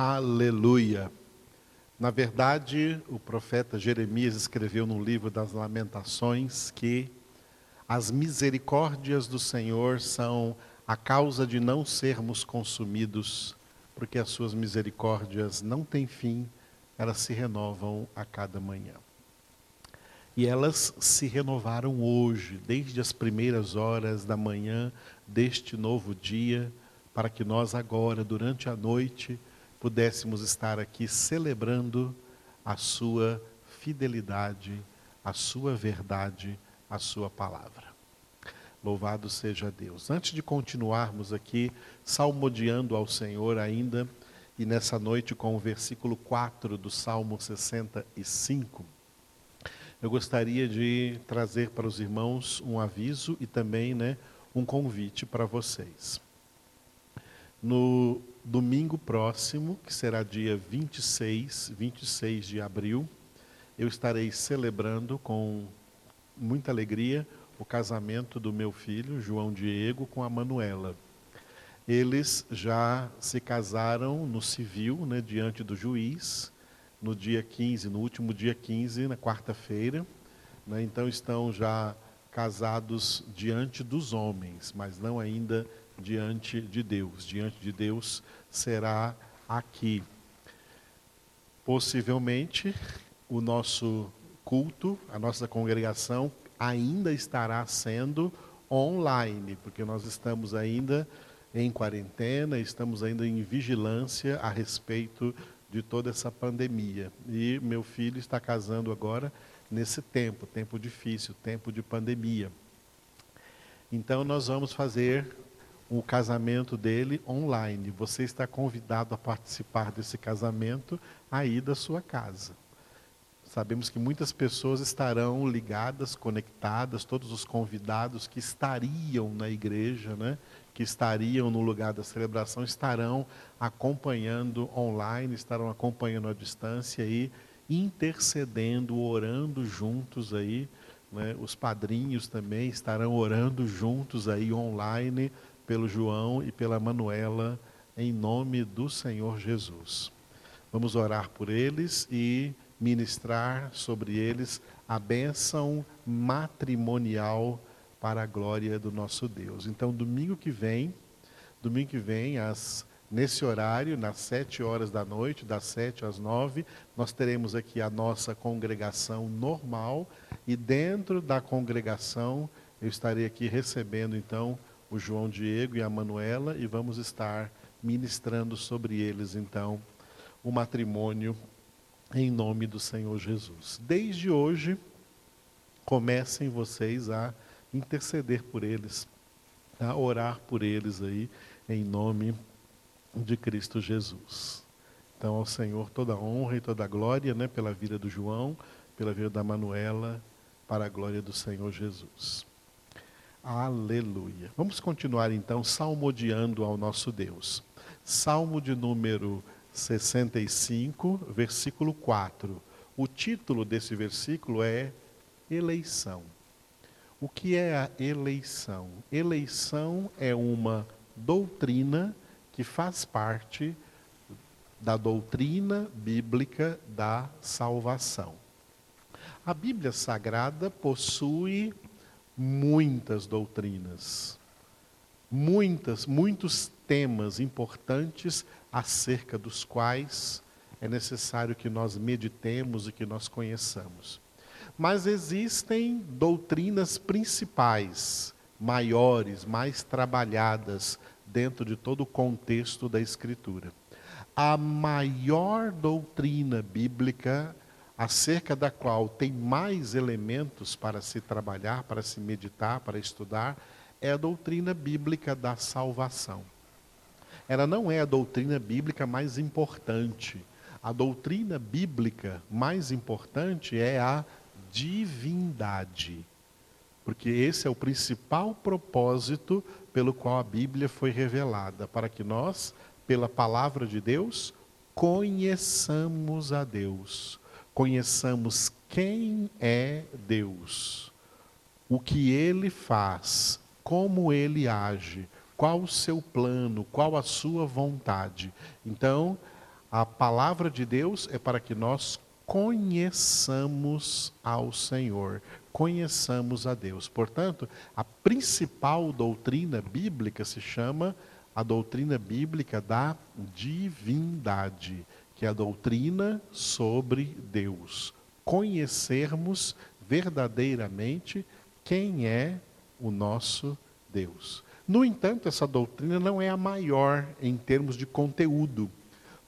Aleluia. Na verdade, o profeta Jeremias escreveu no livro das Lamentações que as misericórdias do Senhor são a causa de não sermos consumidos, porque as suas misericórdias não têm fim, elas se renovam a cada manhã. E elas se renovaram hoje, desde as primeiras horas da manhã deste novo dia, para que nós agora, durante a noite, pudéssemos estar aqui celebrando a sua fidelidade, a sua verdade, a sua palavra. Louvado seja Deus. Antes de continuarmos aqui salmodiando ao Senhor ainda, e nessa noite com o versículo 4 do Salmo 65, eu gostaria de trazer para os irmãos um aviso e também né, um convite para vocês. No domingo próximo, que será dia 26, 26 de abril, eu estarei celebrando com muita alegria o casamento do meu filho, João Diego, com a Manuela. Eles já se casaram no civil, né, diante do juiz, no dia 15, no último dia 15, na quarta-feira. Né? Então estão já casados diante dos homens, mas não ainda diante de Deus. Diante de Deus será aqui. Possivelmente o nosso culto, a nossa congregação ainda estará sendo online, porque nós estamos ainda em quarentena, estamos ainda em vigilância a respeito de toda essa pandemia. E meu filho está casando agora nesse tempo, tempo difícil, tempo de pandemia. Então nós vamos fazer o casamento dele online. Você está convidado a participar desse casamento aí da sua casa. Sabemos que muitas pessoas estarão ligadas, conectadas, todos os convidados que estariam na igreja, né? que estariam no lugar da celebração estarão acompanhando online, estarão acompanhando à distância e intercedendo, orando juntos aí. Né? Os padrinhos também estarão orando juntos aí online pelo João e pela Manuela, em nome do Senhor Jesus. Vamos orar por eles e ministrar sobre eles a bênção matrimonial para a glória do nosso Deus. Então, domingo que vem, domingo que vem, às, nesse horário, nas sete horas da noite, das sete às nove, nós teremos aqui a nossa congregação normal e dentro da congregação eu estarei aqui recebendo então o João Diego e a Manuela e vamos estar ministrando sobre eles então o matrimônio em nome do Senhor Jesus. Desde hoje, comecem vocês a interceder por eles, a orar por eles aí, em nome de Cristo Jesus. Então, ao Senhor toda a honra e toda a glória, né, pela vida do João, pela vida da Manuela, para a glória do Senhor Jesus. Aleluia. Vamos continuar então salmodiando ao nosso Deus. Salmo de número 65, versículo 4. O título desse versículo é Eleição. O que é a eleição? Eleição é uma doutrina que faz parte da doutrina bíblica da salvação. A Bíblia Sagrada possui muitas doutrinas, muitas, muitos temas importantes acerca dos quais é necessário que nós meditemos e que nós conheçamos. Mas existem doutrinas principais, maiores, mais trabalhadas dentro de todo o contexto da Escritura. A maior doutrina bíblica, acerca da qual tem mais elementos para se trabalhar, para se meditar, para estudar, é a doutrina bíblica da salvação. Ela não é a doutrina bíblica mais importante. A doutrina bíblica mais importante é a divindade. Porque esse é o principal propósito pelo qual a Bíblia foi revelada, para que nós, pela palavra de Deus, conheçamos a Deus, conheçamos quem é Deus, o que ele faz, como ele age, qual o seu plano, qual a sua vontade. Então, A palavra de Deus é para que nós conheçamos ao Senhor, conheçamos a Deus. Portanto, a principal doutrina bíblica se chama a doutrina bíblica da divindade, que é a doutrina sobre Deus. Conhecermos verdadeiramente quem é o nosso Deus. No entanto, essa doutrina não é a maior em termos de conteúdo,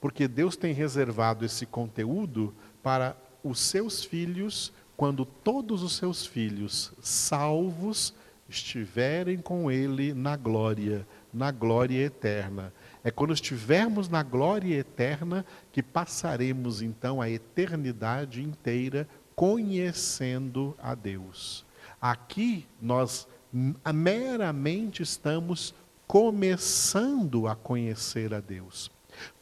porque Deus tem reservado esse conteúdo para os seus filhos, quando todos os seus filhos salvos estiverem com Ele na glória, na glória eterna. É quando estivermos na glória eterna que passaremos então a eternidade inteira conhecendo a Deus. Aqui nós meramente estamos começando a conhecer a Deus.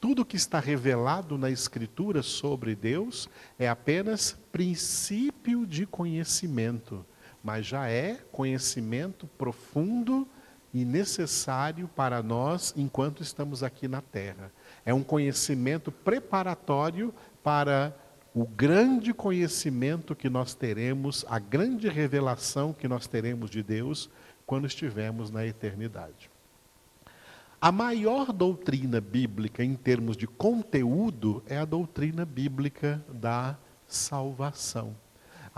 Tudo que está revelado na Escritura sobre Deus é apenas princípio de conhecimento, mas já é conhecimento profundo e necessário para nós enquanto estamos aqui na Terra. É um conhecimento preparatório para o grande conhecimento que nós teremos, a grande revelação que nós teremos de Deus quando estivermos na eternidade. A maior doutrina bíblica em termos de conteúdo é a doutrina bíblica da salvação.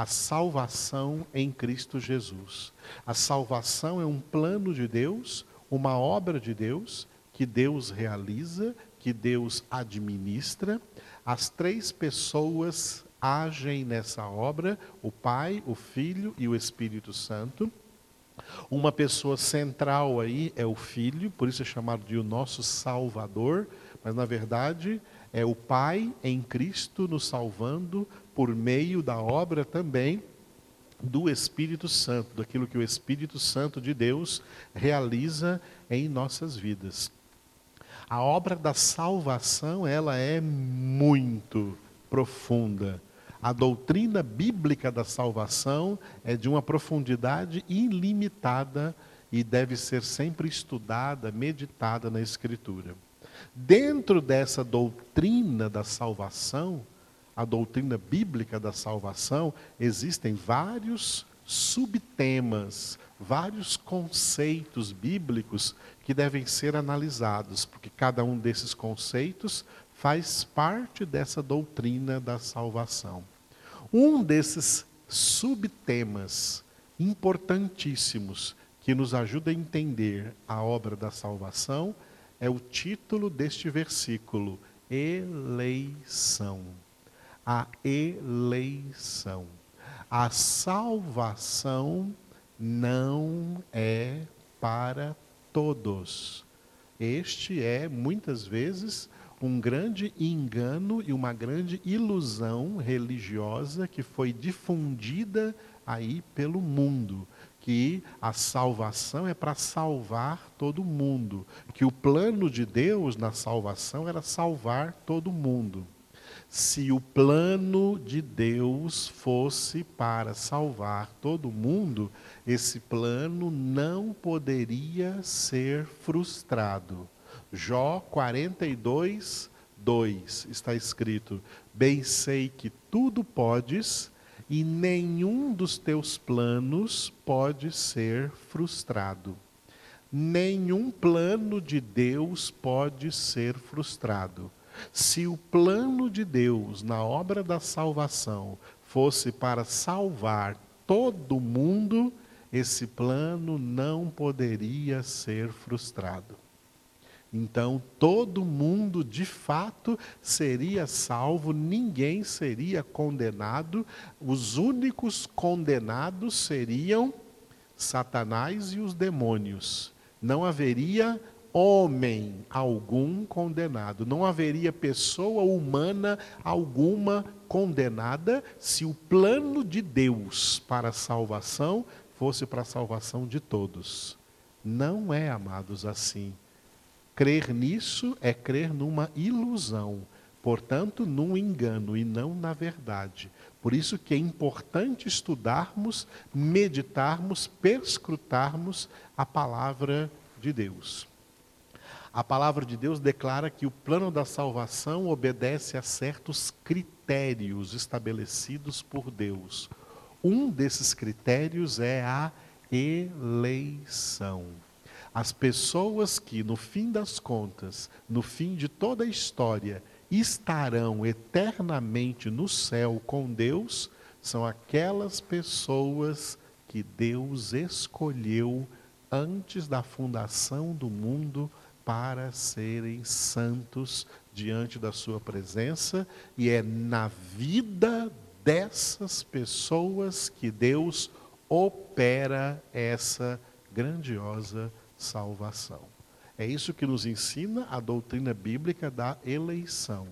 A salvação em Cristo Jesus. A salvação é um plano de Deus, uma obra de Deus, que Deus realiza, que Deus administra as três pessoas agem nessa obra: o Pai, o Filho e o Espírito Santo. Uma pessoa central aí é o Filho, por isso é chamado de o nosso Salvador, mas na verdade é o Pai em Cristo nos salvando por meio da obra também do Espírito Santo, daquilo que o Espírito Santo de Deus realiza em nossas vidas. A obra da salvação, ela é muito profunda. A doutrina bíblica da salvação é de uma profundidade ilimitada e deve ser sempre estudada, meditada na Escritura. Dentro dessa doutrina da salvação, a doutrina bíblica da salvação, existem vários subtemas, vários conceitos bíblicos que devem ser analisados, porque cada um desses conceitos faz parte dessa doutrina da salvação. Um desses subtemas importantíssimos que nos ajuda a entender a obra da salvação é o título deste versículo: eleição. A eleição. A salvação não é para todos. Este é, muitas vezes, um grande engano e uma grande ilusão religiosa que foi difundida aí pelo mundo, que a salvação é para salvar todo mundo, que o plano de Deus na salvação era salvar todo mundo. Se o plano de Deus fosse para salvar todo mundo, esse plano não poderia ser frustrado. Jó 42, 2 está escrito: Bem sei que tudo podes e nenhum dos teus planos pode ser frustrado. Nenhum plano de Deus pode ser frustrado. Se o plano de Deus na obra da salvação fosse para salvar todo mundo, esse plano não poderia ser frustrado. Então, todo mundo de fato seria salvo, ninguém seria condenado, os únicos condenados seriam Satanás e os demônios. Não haveria homem algum condenado, não haveria pessoa humana alguma condenada se o plano de Deus para a salvação fosse para a salvação de todos. Não é, amados, assim. Crer nisso é crer numa ilusão, portanto, num engano e não na verdade. Por isso que é importante estudarmos, meditarmos, perscrutarmos a palavra de Deus. A palavra de Deus declara que o plano da salvação obedece a certos critérios estabelecidos por Deus. Um desses critérios é a eleição. As pessoas que, no fim das contas, no fim de toda a história, estarão eternamente no céu com Deus, são aquelas pessoas que Deus escolheu antes da fundação do mundo para serem santos diante da Sua presença, e é na vida dessas pessoas que Deus opera essa grandiosa salvação. É isso que nos ensina a doutrina bíblica da eleição.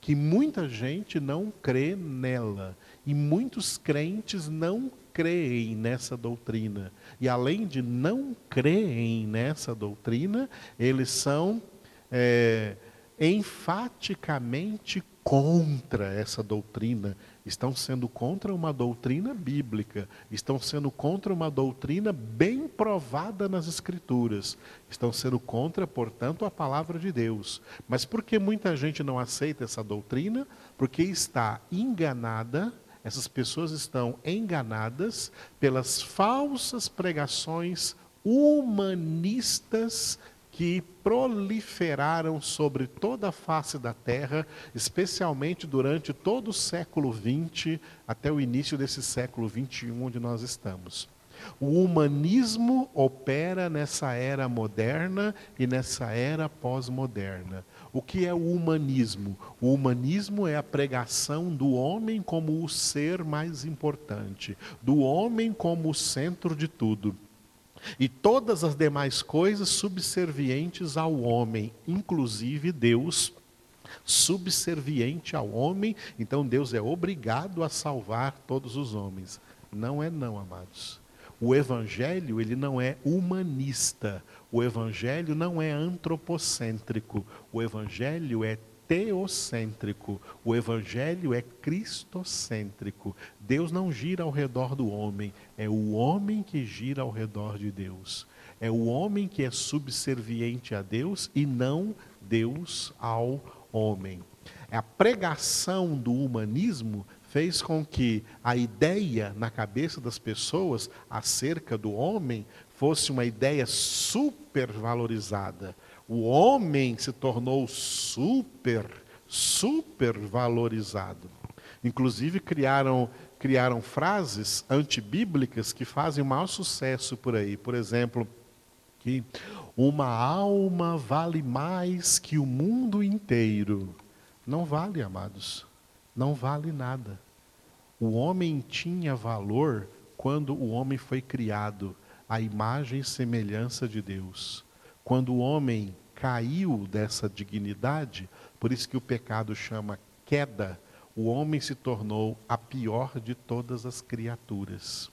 Que muita gente não crê nela. E muitos crentes não creem nessa doutrina. E além de não creem nessa doutrina, eles são é, enfaticamente contra essa doutrina, estão sendo contra uma doutrina bíblica, estão sendo contra uma doutrina bem provada nas Escrituras, estão sendo contra, portanto, a palavra de Deus. Mas por que muita gente não aceita essa doutrina? Porque está enganada essas pessoas estão enganadas pelas falsas pregações humanistas que proliferaram sobre toda a face da terra, especialmente durante todo o século XX até o início desse século XXI onde nós estamos. O humanismo opera nessa era moderna e nessa era pós-moderna. O que é o humanismo? O humanismo é a pregação do homem como o ser mais importante, do homem como o centro de tudo. E todas as demais coisas subservientes ao homem, inclusive Deus, subserviente ao homem, então Deus é obrigado a salvar todos os homens. Não é não, amados. O evangelho, ele não é humanista. O evangelho não é antropocêntrico. O evangelho é teocêntrico. O evangelho é cristocêntrico. Deus não gira ao redor do homem, é o homem que gira ao redor de Deus. É o homem que é subserviente a Deus e não Deus ao homem. A pregação do humanismo fez com que a ideia na cabeça das pessoas acerca do homem fosse uma ideia supervalorizada. O homem se tornou super, super valorizado. Inclusive criaram criaram frases antibíblicas que fazem o maior sucesso por aí. Por exemplo, que uma alma vale mais que o mundo inteiro. Não vale, amados não vale nada. O homem tinha valor quando o homem foi criado à imagem e semelhança de Deus. Quando o homem caiu dessa dignidade, por isso que o pecado chama queda, o homem se tornou a pior de todas as criaturas.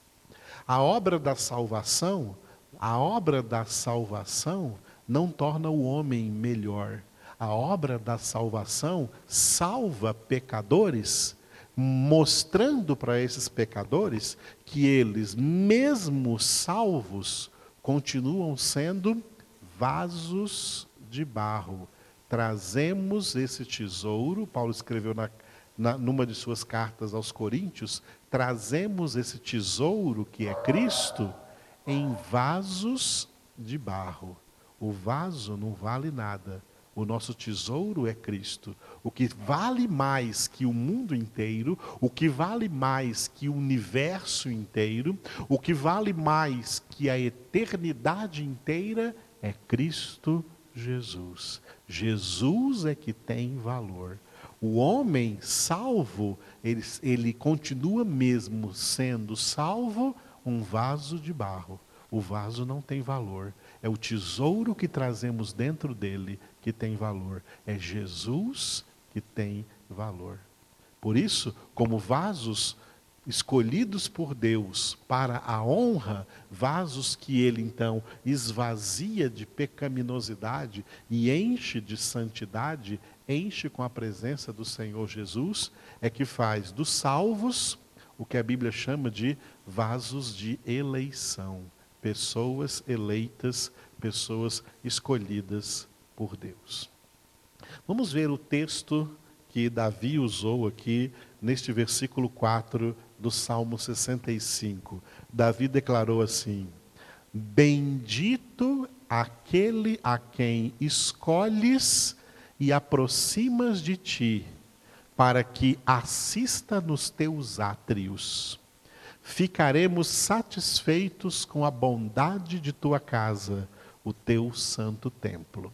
A obra da salvação, a obra da salvação não torna o homem melhor, a obra da salvação salva pecadores, mostrando para esses pecadores que eles, mesmo salvos, continuam sendo vasos de barro. Trazemos esse tesouro, Paulo escreveu na, na, numa de suas cartas aos Coríntios, trazemos esse tesouro que é Cristo em vasos de barro. O vaso não vale nada o nosso tesouro é Cristo. O que vale mais que o mundo inteiro, o que vale mais que o universo inteiro, o que vale mais que a eternidade inteira é Cristo Jesus. Jesus é que tem valor. O homem salvo, ele, ele continua mesmo sendo salvo um vaso de barro. O vaso não tem valor. É o tesouro que trazemos dentro dele que tem valor, é Jesus que tem valor. Por isso, como vasos escolhidos por Deus para a honra, vasos que ele então esvazia de pecaminosidade e enche de santidade, enche com a presença do Senhor Jesus, é que faz dos salvos o que a Bíblia chama de vasos de eleição, pessoas eleitas, pessoas escolhidas por Deus. Vamos ver o texto que Davi usou aqui neste versículo 4 do Salmo 65. Davi declarou assim: Bendito aquele a quem escolhes e aproximas de ti, para que assista nos teus átrios. Ficaremos satisfeitos com a bondade de tua casa, o teu santo templo.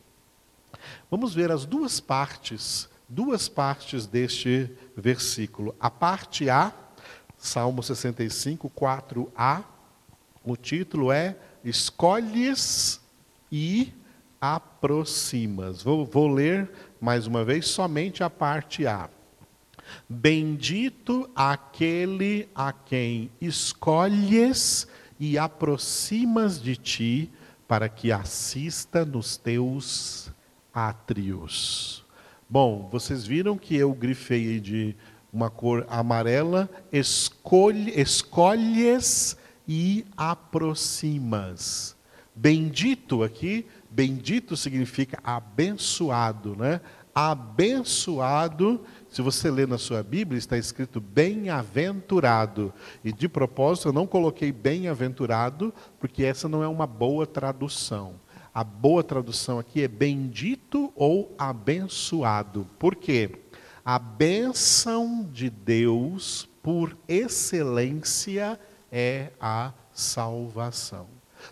Vamos ver as duas partes, duas partes deste versículo. A parte A, Salmo 65, 4a, o título é Escolhes e aproximas. Vou, vou ler mais uma vez somente a parte A. Bendito aquele a quem escolhes e aproximas de ti, para que assista nos teus átrios. Bom, vocês viram que eu grifei de uma cor amarela, escolhe, escolhes e aproximas. Bendito aqui, bendito significa abençoado, né? Abençoado, se você ler na sua Bíblia, está escrito bem-aventurado. E de propósito, eu não coloquei bem-aventurado, porque essa não é uma boa tradução. A boa tradução aqui é bendito ou abençoado. Por quê? A bênção de Deus, por excelência, é a salvação.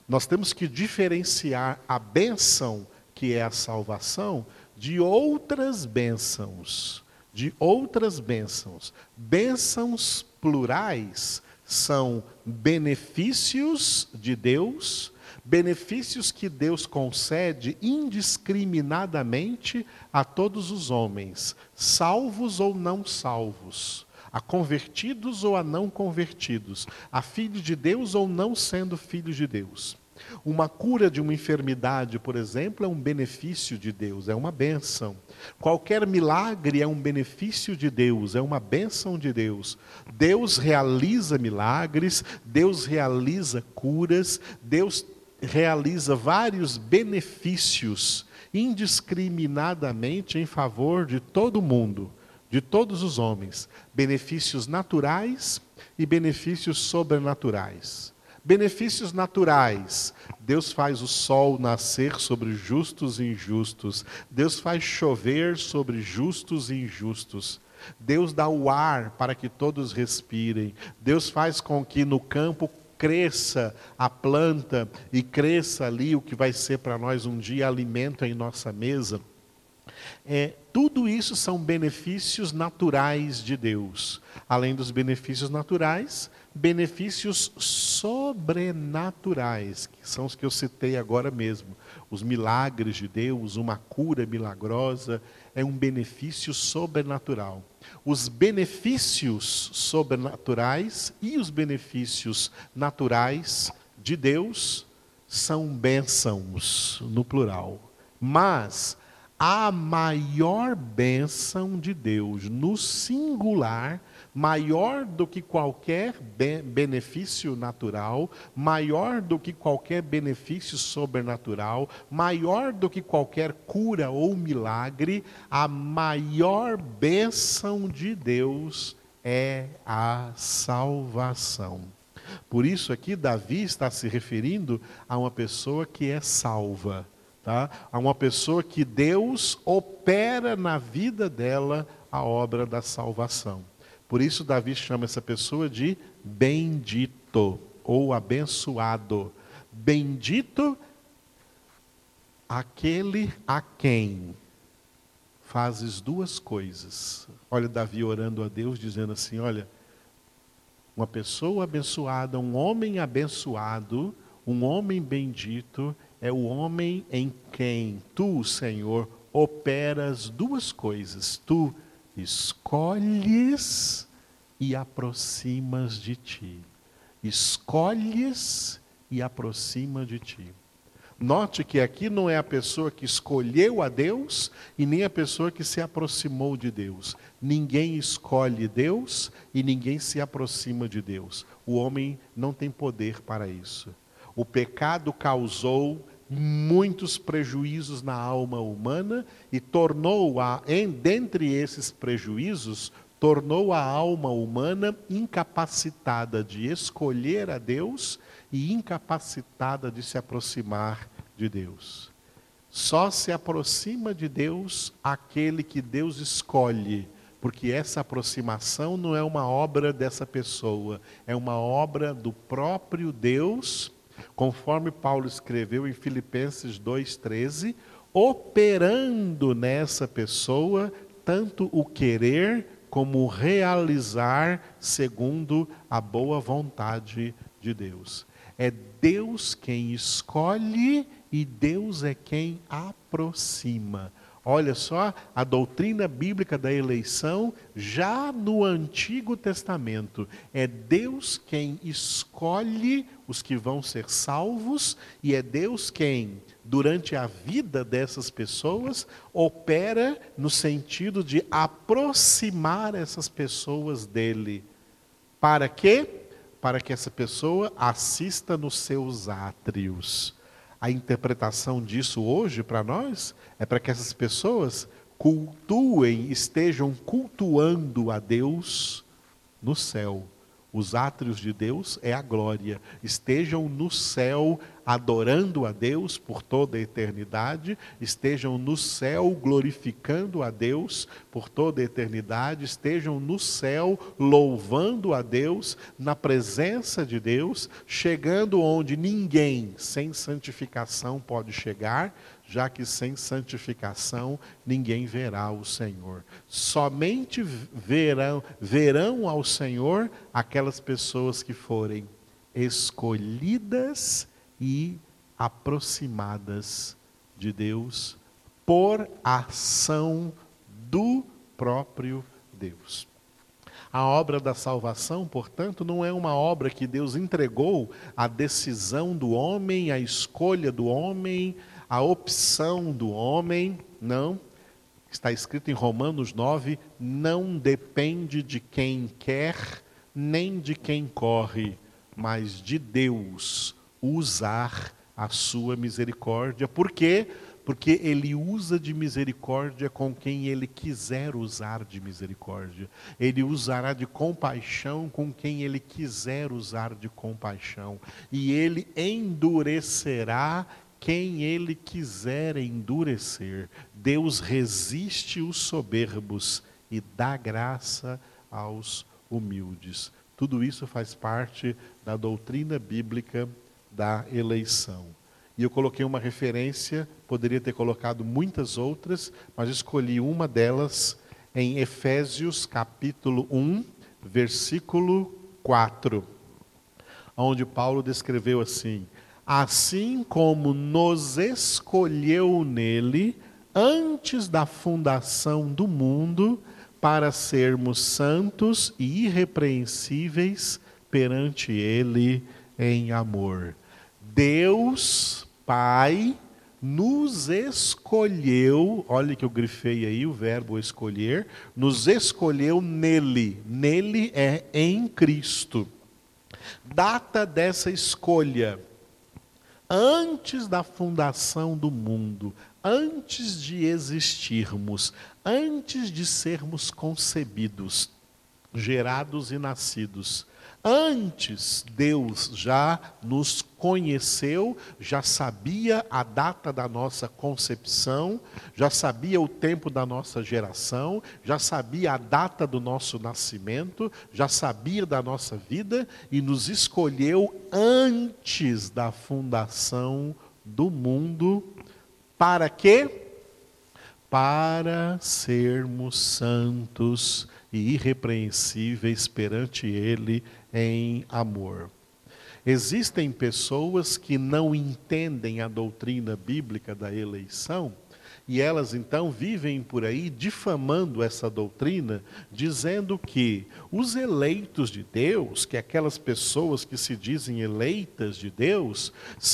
Nós temos que diferenciar a bênção, que é a salvação, de outras bênçãos. De outras bênçãos. Bênçãos plurais são benefícios de Deus, benefícios que Deus concede indiscriminadamente a todos os homens, salvos ou não salvos a convertidos ou a não convertidos, a filhos de Deus ou não sendo filhos de Deus. Uma cura de uma enfermidade, por exemplo, é um benefício de Deus, é uma bênção. Qualquer milagre é um benefício de Deus, é uma bênção de Deus. Deus realiza milagres, Deus realiza curas, Deus realiza vários benefícios indiscriminadamente em favor de todo mundo de todos os homens, benefícios naturais e benefícios sobrenaturais. Benefícios naturais. Deus faz o sol nascer sobre justos e injustos. Deus faz chover sobre justos e injustos. Deus dá o ar para que todos respirem. Deus faz com que no campo cresça a planta e cresça ali o que vai ser para nós um dia alimento em nossa mesa. É, tudo isso são benefícios naturais de Deus. Além dos benefícios naturais, benefícios sobrenaturais, que são os que eu citei agora mesmo. Os milagres de Deus, uma cura milagrosa, é um benefício sobrenatural. Os benefícios sobrenaturais e os benefícios naturais de Deus são bênçãos, no plural. Mas a maior bênção de Deus, no singular, maior do que qualquer benefício natural, maior do que qualquer benefício sobrenatural, maior do que qualquer cura ou milagre, a maior bênção de Deus é a salvação. Por isso aqui Davi está se referindo a uma pessoa que é salva tá? a uma pessoa que Deus opera na vida dela a obra da salvação. Por isso, Davi chama essa pessoa de bendito ou abençoado. Bendito aquele a quem fazes duas coisas. Olha, Davi orando a Deus, dizendo assim: Olha, uma pessoa abençoada, um homem abençoado, um homem bendito, é o homem em quem tu, Senhor, operas duas coisas. Tu escolhes e aproximas de ti. Escolhes e aproxima de ti. Note que aqui não é a pessoa que escolheu a Deus e nem a pessoa que se aproximou de Deus. Ninguém escolhe Deus e ninguém se aproxima de Deus. O homem não tem poder para isso. O pecado causou muitos prejuízos na alma humana e tornou a, em, dentre esses prejuízos, tornou a alma humana incapacitada de escolher a Deus e incapacitada de se aproximar de Deus. Só se aproxima de Deus aquele que Deus escolhe, porque essa aproximação não é uma obra dessa pessoa, é uma obra do próprio Deus, conforme Paulo escreveu em Filipenses 2,13, operando nessa pessoa tanto o querer como realizar segundo a boa vontade de Deus. É Deus quem escolhe e Deus é quem aproxima. Olha só, a doutrina bíblica da eleição, já no Antigo Testamento, é Deus quem escolhe os que vão ser salvos e é Deus quem durante a vida dessas pessoas, opera no sentido de aproximar essas pessoas dele. Para quê? Para que essa pessoa assista nos seus átrios. A interpretação disso hoje para nós é para que essas pessoas cultuem, estejam cultuando a Deus no céu. Os átrios de Deus é a glória. Estejam no céu adorando a Deus por toda a eternidade, estejam no céu glorificando a Deus por toda a eternidade, estejam no céu louvando a Deus, na presença de Deus, chegando onde ninguém sem santificação pode chegar, já que sem santificação ninguém verá o Senhor. Somente verão, verão ao Senhor aquelas pessoas que forem escolhidas e aproximadas de Deus por ação do próprio Deus. A obra da salvação, portanto, não é uma obra que Deus entregou à decisão do homem, à escolha do homem, a opção do homem, não. Está escrito em Romanos 9: não depende de quem quer, nem de quem corre, mas de Deus usar a sua misericórdia. Por quê? Porque ele usa de misericórdia com quem ele quiser usar de misericórdia. Ele usará de compaixão com quem ele quiser usar de compaixão. E ele endurecerá quem ele quiser endurecer. Deus resiste os soberbos e dá graça aos humildes. Tudo isso faz parte da doutrina bíblica da eleição. E eu coloquei uma referência, poderia ter colocado muitas outras, mas escolhi uma delas em Efésios capítulo 1, versículo 4, onde Paulo descreveu assim: assim como nos escolheu nele antes da fundação do mundo, para sermos santos e irrepreensíveis perante Ele em amor. Deus, Pai, nos escolheu, olha que eu grifei aí o verbo escolher, nos escolheu nele, nele é em Cristo. Data dessa escolha, antes da fundação do mundo, antes de existirmos, antes de sermos concebidos, gerados e nascidos, Antes, Deus já nos conheceu, já sabia a data da nossa concepção, já sabia o tempo da nossa geração, já sabia a data do nosso nascimento, já sabia da nossa vida e nos escolheu antes da fundação do mundo. Para quê? Para sermos santos e irrepreensíveis perante Ele em amor. Existem pessoas que não entendem a doutrina bíblica da eleição e elas então vivem por aí difamando essa doutrina, dizendo que os eleitos de Deus, que aquelas pessoas que se dizem eleitas de Deus,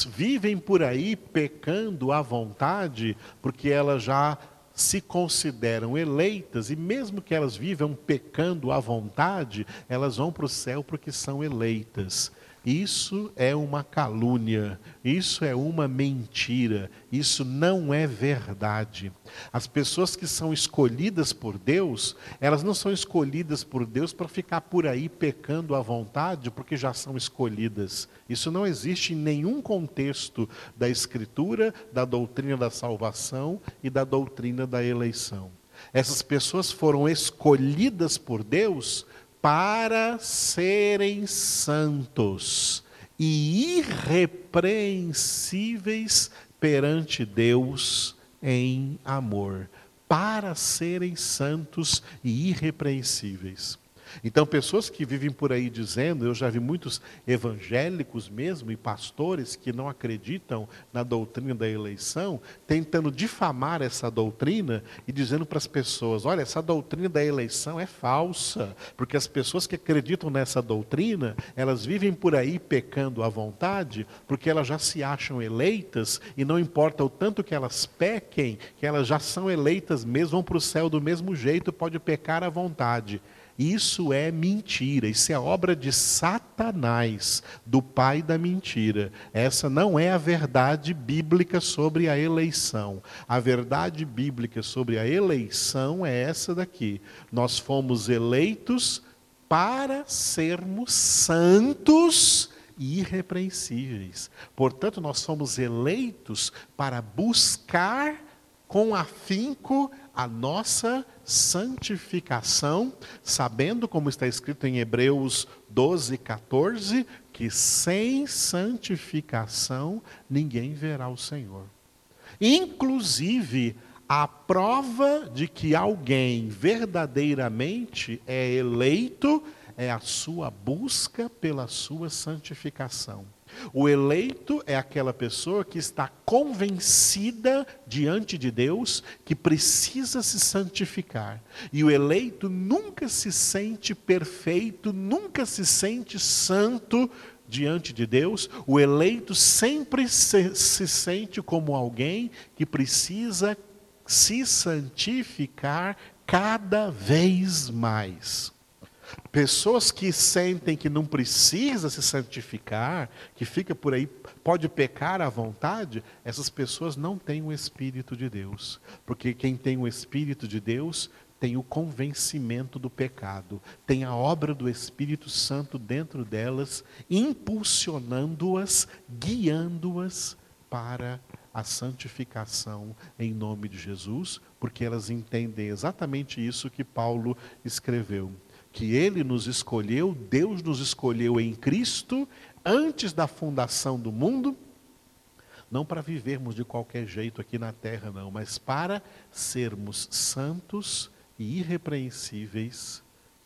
vivem por aí pecando à vontade, porque elas já se consideram eleitas, e mesmo que elas vivam pecando à vontade, elas vão para o céu porque são eleitas. Isso é uma calúnia, isso é uma mentira, isso não é verdade. As pessoas que são escolhidas por Deus, elas não são escolhidas por Deus para ficar por aí pecando à vontade, porque já são escolhidas. Isso não existe em nenhum contexto da Escritura, da doutrina da salvação e da doutrina da eleição. Essas pessoas foram escolhidas por Deus para serem santos e irrepreensíveis perante Deus em amor, para serem santos e irrepreensíveis. Então, pessoas que vivem por aí dizendo, eu já vi muitos evangélicos mesmo e pastores que não acreditam na doutrina da eleição, tentando difamar essa doutrina e dizendo para as pessoas: olha, essa doutrina da eleição é falsa, porque as pessoas que acreditam nessa doutrina, elas vivem por aí pecando à vontade, porque elas já se acham eleitas e não importa o tanto que elas pequem, que elas já são eleitas mesmo, vão para o céu do mesmo jeito, pode pecar à vontade. Isso é mentira, isso é obra de Satanás, do pai da mentira. Essa não é a verdade bíblica sobre a eleição. A verdade bíblica sobre a eleição é essa daqui. Nós fomos eleitos para sermos santos e irrepreensíveis. Portanto, nós somos eleitos para buscar com afinco a nossa santificação, sabendo, como está escrito em Hebreus 12, 14, que sem santificação ninguém verá o Senhor. Inclusive, a prova de que alguém verdadeiramente é eleito é a sua busca pela sua santificação. O eleito é aquela pessoa que está convencida diante de Deus que precisa se santificar. E o eleito nunca se sente perfeito, nunca se sente santo diante de Deus. O eleito sempre se, se sente como alguém que precisa se santificar cada vez mais. Pessoas que sentem que não precisa se santificar, que fica por aí, pode pecar à vontade, essas pessoas não têm o Espírito de Deus. Porque quem tem o Espírito de Deus tem o convencimento do pecado, tem a obra do Espírito Santo dentro delas, impulsionando-as, guiando-as para a santificação em nome de Jesus, porque elas entendem exatamente isso que Paulo escreveu que Ele nos escolheu, Deus nos escolheu em Cristo, antes da fundação do mundo, não para vivermos de qualquer jeito aqui na terra, não, mas para sermos santos e irrepreensíveis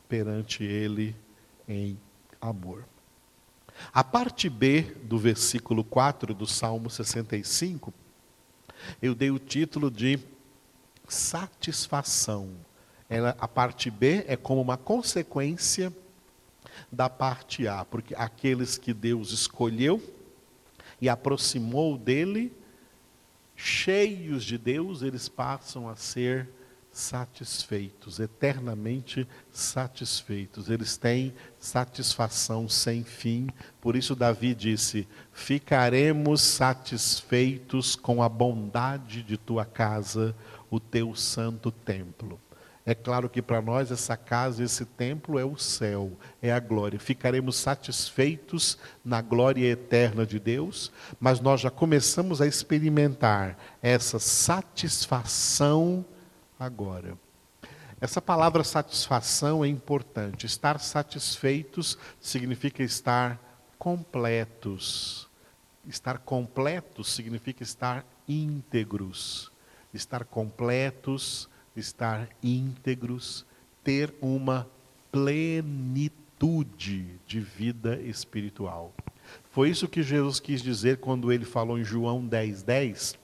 perante Ele em amor. A parte B do versículo 4 do Salmo 65, eu dei o título de satisfação ela, a parte B é como uma consequência da parte A, porque aqueles que Deus escolheu e aproximou dele, cheios de Deus, eles passam a ser satisfeitos, eternamente satisfeitos. Eles têm satisfação sem fim. Por isso Davi disse: "Ficaremos satisfeitos com a bondade de tua casa, o teu santo templo." É claro que para nós essa casa, esse templo é o céu, é a glória. Ficaremos satisfeitos na glória eterna de Deus, mas nós já começamos a experimentar essa satisfação agora. Essa palavra satisfação é importante. Estar satisfeitos significa estar completos. Estar completos significa estar íntegros. Estar completos estar íntegros, ter uma plenitude de vida espiritual. Foi isso que Jesus quis dizer quando ele falou em João 10, 10.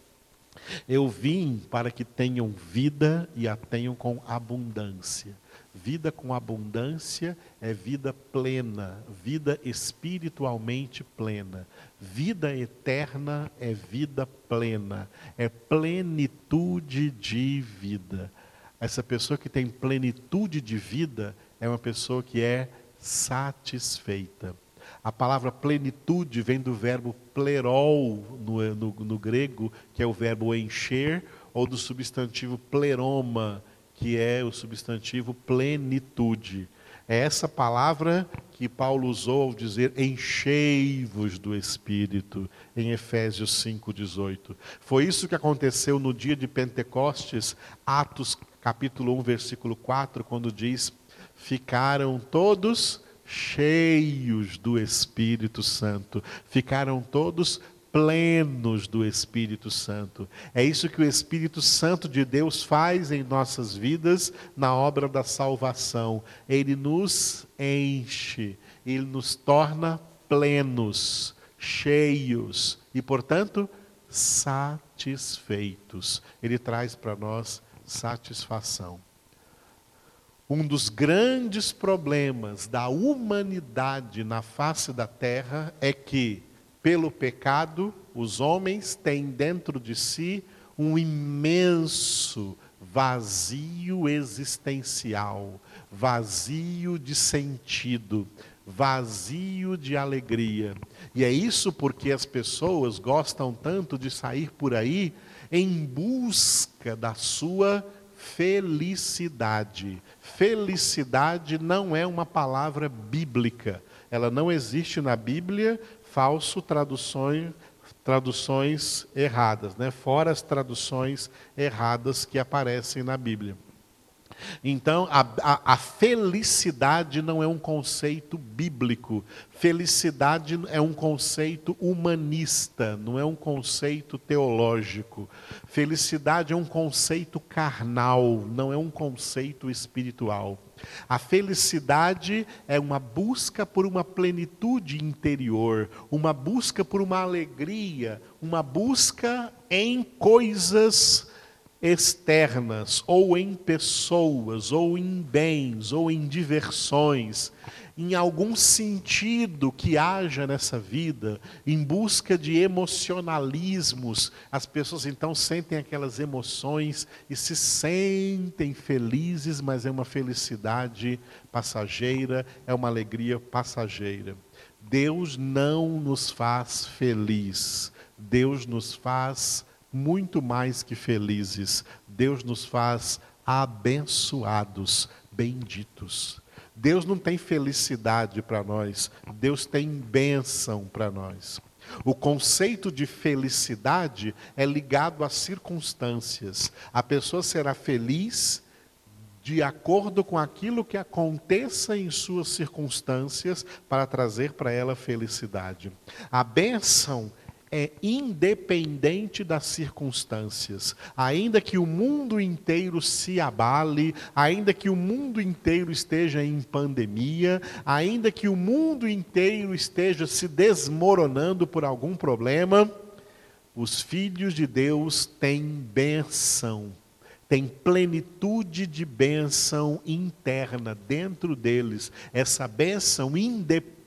Eu vim para que tenham vida e a tenham com abundância. Vida com abundância é vida plena, vida espiritualmente plena. Vida eterna é vida plena, é plenitude de vida. Essa pessoa que tem plenitude de vida é uma pessoa que é satisfeita. A palavra plenitude vem do verbo plerol no, no, no grego, que é o verbo encher, ou do substantivo pleroma, que é o substantivo plenitude. É essa palavra que Paulo usou ao dizer enchei-vos do Espírito, em Efésios 5,18. Foi isso que aconteceu no dia de Pentecostes, Atos capítulo 1, versículo 4, quando diz: Ficaram todos cheios do Espírito Santo, ficaram todos plenos do Espírito Santo. É isso que o Espírito Santo de Deus faz em nossas vidas na obra da salvação. Ele nos enche, ele nos torna plenos, cheios e, portanto, satisfeitos. Ele traz para nós satisfação. Um dos grandes problemas da humanidade na face da terra é que, pelo pecado, os homens têm dentro de si um imenso vazio existencial, vazio de sentido, vazio de alegria. E é isso porque as pessoas gostam tanto de sair por aí em busca da sua felicidade. Felicidade não é uma palavra bíblica. Ela não existe na Bíblia, falso traduções, traduções erradas, né? fora as traduções erradas que aparecem na Bíblia. Então, a, a, a, felicidade não é um conceito bíblico. Felicidade é um conceito humanista, não é um conceito teológico. Felicidade é um conceito carnal, não é um conceito espiritual. A felicidade é uma busca por uma plenitude interior, uma busca por uma alegria, uma busca em coisas externas, ou em pessoas, ou em bens, ou em diversões, em algum sentido que haja nessa vida, em busca de emocionalismos, as pessoas então sentem aquelas emoções e se sentem felizes, mas é uma felicidade passageira, é uma alegria passageira. Deus não nos faz feliz, Deus nos faz muito mais que felizes. Deus nos faz abençoados, benditos. Deus não tem felicidade para nós, Deus tem bênção para nós. O conceito de felicidade é ligado às circunstâncias. A pessoa será feliz de acordo com aquilo que aconteça em suas circunstâncias para trazer para ela felicidade. A bênção é independente das circunstâncias. Ainda que o mundo inteiro se abale, ainda que o mundo inteiro esteja em pandemia, ainda que o mundo inteiro esteja se desmoronando por algum problema, os filhos de Deus têm bênção tem plenitude de bênção interna dentro deles. Essa bênção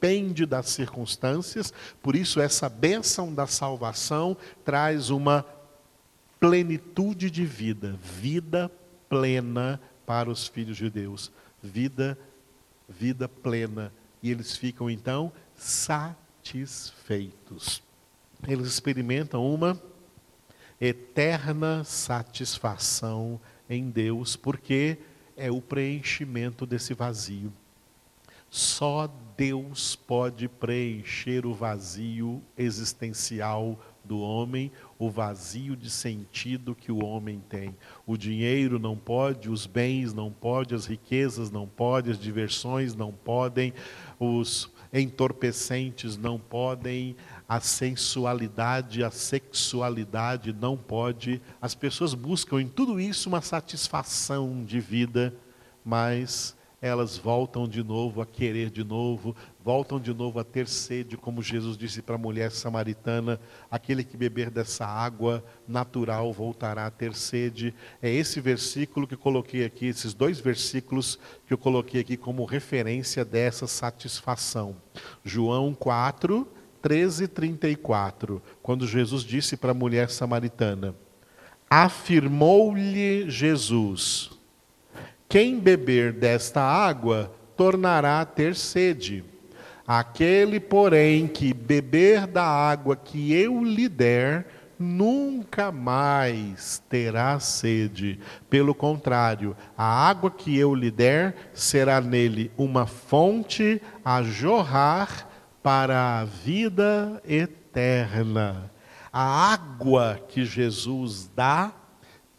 independe das circunstâncias, por isso, essa bênção da salvação traz uma plenitude de vida, vida plena para os filhos de Deus. Vida, vida plena. E eles ficam então satisfeitos. Eles experimentam uma eterna satisfação em Deus, porque é o preenchimento desse vazio. Só Deus pode preencher o vazio existencial do homem, o vazio de sentido que o homem tem. O dinheiro não pode, os bens não podem, as riquezas não podem, as diversões não podem, os entorpecentes não podem, a sensualidade, a sexualidade não pode. As pessoas buscam em tudo isso uma satisfação de vida, mas elas voltam de novo a querer de novo, voltam de novo a ter sede, como Jesus disse para a mulher samaritana: aquele que beber dessa água natural voltará a ter sede. É esse versículo que eu coloquei aqui, esses dois versículos que eu coloquei aqui como referência dessa satisfação. João 4, 13 e 34, quando Jesus disse para a mulher samaritana: Afirmou-lhe Jesus: Quem beber desta água tornará a ter sede. Aquele, porém, que beber da água que eu lhe der, nunca mais terá sede. Pelo contrário, a água que eu lhe der será nele uma fonte a jorrar para a vida eterna. A água que Jesus dá,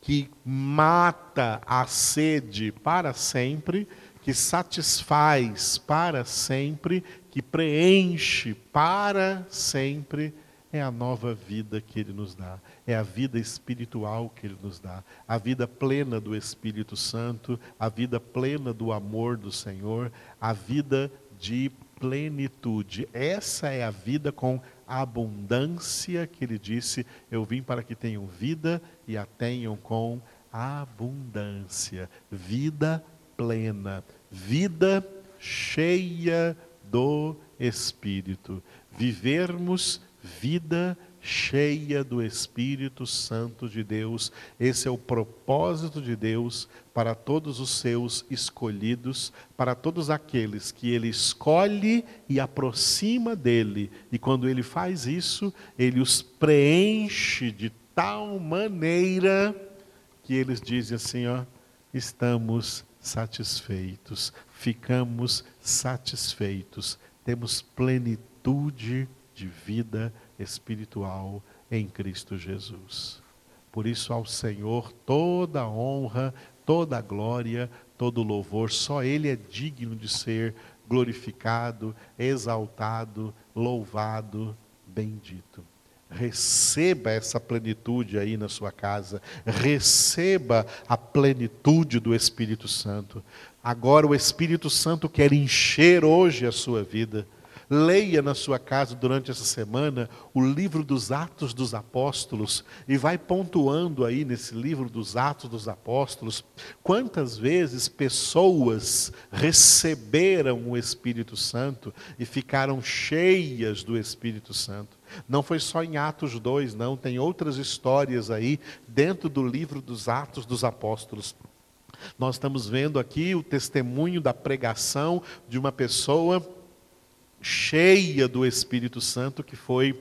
que mata a sede para sempre, que satisfaz para sempre, que preenche para sempre, é a nova vida que Ele nos dá, é a vida espiritual que Ele nos dá, a vida plena do Espírito Santo, a vida plena do amor do Senhor, a vida de plenitude. Essa é a vida com abundância que Ele disse: Eu vim para que tenham vida e a tenham com abundância. Vida plena, vida cheia do Espírito. Vivermos vida cheia do Espírito Santo de Deus. Esse é o propósito de Deus para todos os seus escolhidos, para todos aqueles que ele escolhe e aproxima dele. E quando ele faz isso, ele os preenche de tal maneira que eles dizem assim, ó, estamos satisfeitos, ficamos satisfeitos, temos plenitude de vida espiritual em Cristo Jesus. Por isso, ao Senhor toda a honra, toda a glória, todo o louvor, só Ele é digno de ser glorificado, exaltado, louvado, bendito. Receba essa plenitude aí na sua casa, receba a plenitude do Espírito Santo. Agora o Espírito Santo quer encher hoje a sua vida. Leia na sua casa durante essa semana o livro dos Atos dos Apóstolos e vai pontuando aí nesse livro dos Atos dos Apóstolos quantas vezes pessoas receberam o Espírito Santo e ficaram cheias do Espírito Santo. Não foi só em Atos 2, não, tem outras histórias aí dentro do livro dos Atos dos Apóstolos. Nós estamos vendo aqui o testemunho da pregação de uma pessoa cheia do Espírito Santo, que foi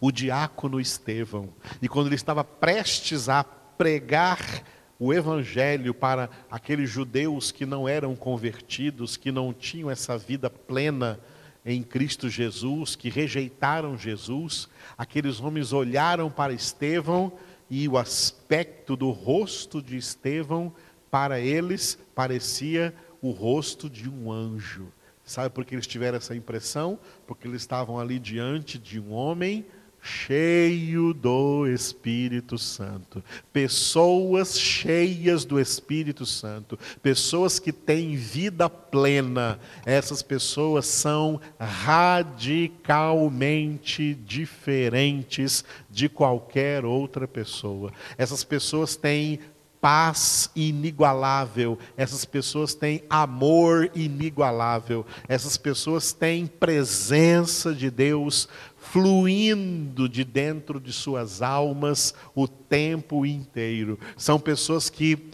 o diácono Estevão. E quando ele estava prestes a pregar o evangelho para aqueles judeus que não eram convertidos, que não tinham essa vida plena em Cristo Jesus, que rejeitaram Jesus, aqueles homens olharam para Estevão e o aspecto do rosto de Estevão para eles parecia o rosto de um anjo. Sabe por que eles tiveram essa impressão? Porque eles estavam ali diante de um homem cheio do Espírito Santo. Pessoas cheias do Espírito Santo. Pessoas que têm vida plena. Essas pessoas são radicalmente diferentes de qualquer outra pessoa. Essas pessoas têm paz inigualável, essas pessoas têm amor inigualável, essas pessoas têm presença de Deus fluindo de dentro de suas almas o tempo inteiro. São pessoas que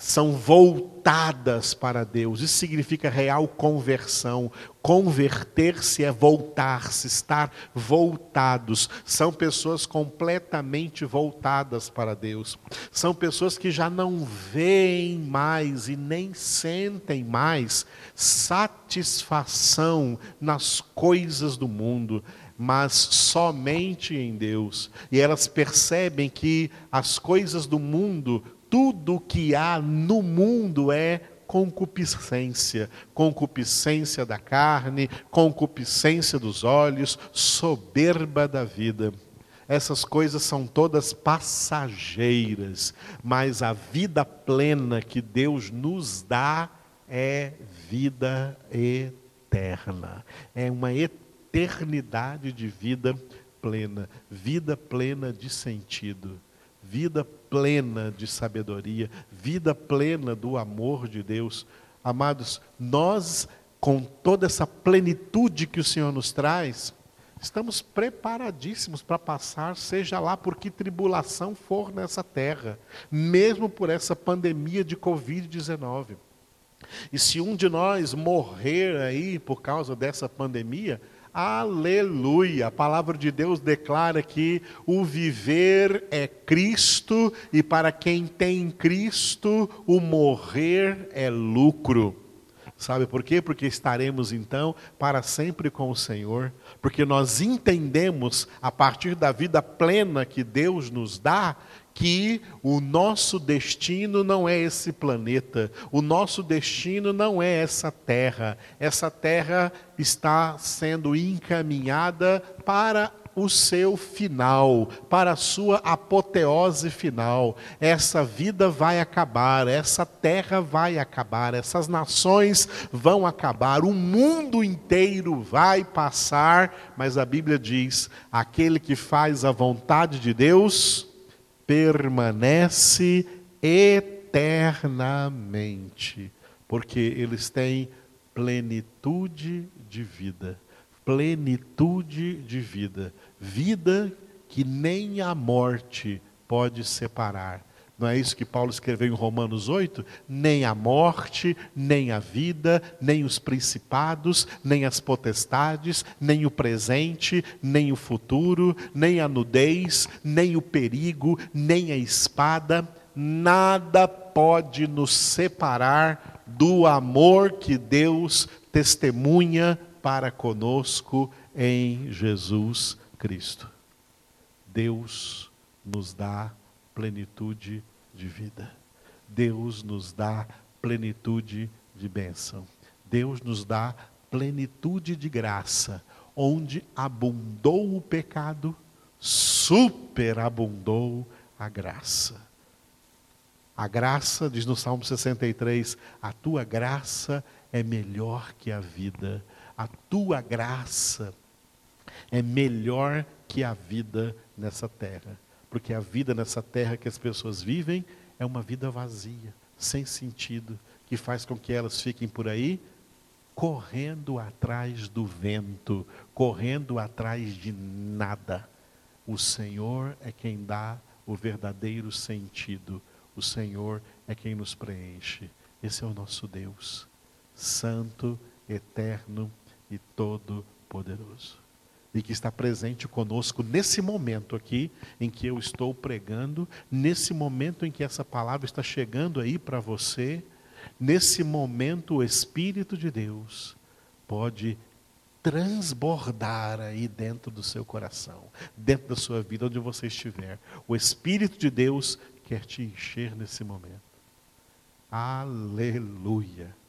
são voltadas para Deus. Isso significa real conversão. Converter-se é voltar-se, estar voltados. São pessoas completamente voltadas para Deus. São pessoas que já não veem mais e nem sentem mais satisfação nas coisas do mundo mas somente em Deus. E elas percebem que as coisas do mundo tudo que há no mundo é concupiscência, concupiscência da carne, concupiscência dos olhos, soberba da vida. Essas coisas são todas passageiras, mas a vida plena que Deus nos dá é vida eterna. É uma eternidade de vida plena, vida plena de sentido vida plena de sabedoria, vida plena do amor de Deus. Amados, nós, com toda essa plenitude que o Senhor nos traz, estamos preparadíssimos para passar, seja lá por que tribulação for nessa terra, mesmo por essa pandemia de Covid-19. E se um de nós morrer aí por causa dessa pandemia, aleluia! A palavra de Deus declara que o viver é Cristo e para quem tem Cristo, o morrer é lucro. Sabe por quê? Porque estaremos então para sempre com o Senhor, porque nós entendemos a partir da vida plena que Deus nos dá que o nosso destino não é esse planeta, o nosso destino não é essa terra. Essa terra está sendo encaminhada para o seu final, para a sua apoteose final. Essa vida vai acabar, essa terra vai acabar, essas nações vão acabar, o mundo inteiro vai passar, mas a Bíblia diz: aquele que faz a vontade de Deus permanece eternamente, porque eles têm plenitude de vida plenitude de vida, vida que nem a morte pode separar. Não é isso que Paulo escreveu em Romanos 8? Nem a morte, nem a vida, nem os principados, nem as potestades, nem o presente, nem o futuro, nem a nudez, nem o perigo, nem a espada, nada pode nos separar do amor que Deus testemunha para conosco em Jesus Cristo. Deus nos dá plenitude de vida. Deus nos dá plenitude de bênção. Deus nos dá plenitude de graça. Onde abundou o pecado, superabundou a graça. A graça, diz no Salmo 63, a tua graça é melhor que a vida a tua graça é melhor que a vida nessa terra. Porque a vida nessa terra que as pessoas vivem é uma vida vazia, sem sentido, que faz com que elas fiquem por aí correndo atrás do vento, correndo atrás de nada. O Senhor é quem dá o verdadeiro sentido. O Senhor é quem nos preenche. Esse é o nosso Deus, santo, eterno e todo-poderoso. E que está presente conosco nesse momento aqui em que eu estou pregando, nesse momento em que essa palavra está chegando aí para você, nesse momento o Espírito de Deus pode transbordar aí dentro do seu coração, dentro da sua vida, onde você estiver. O Espírito de Deus quer te encher nesse momento. Aleluia.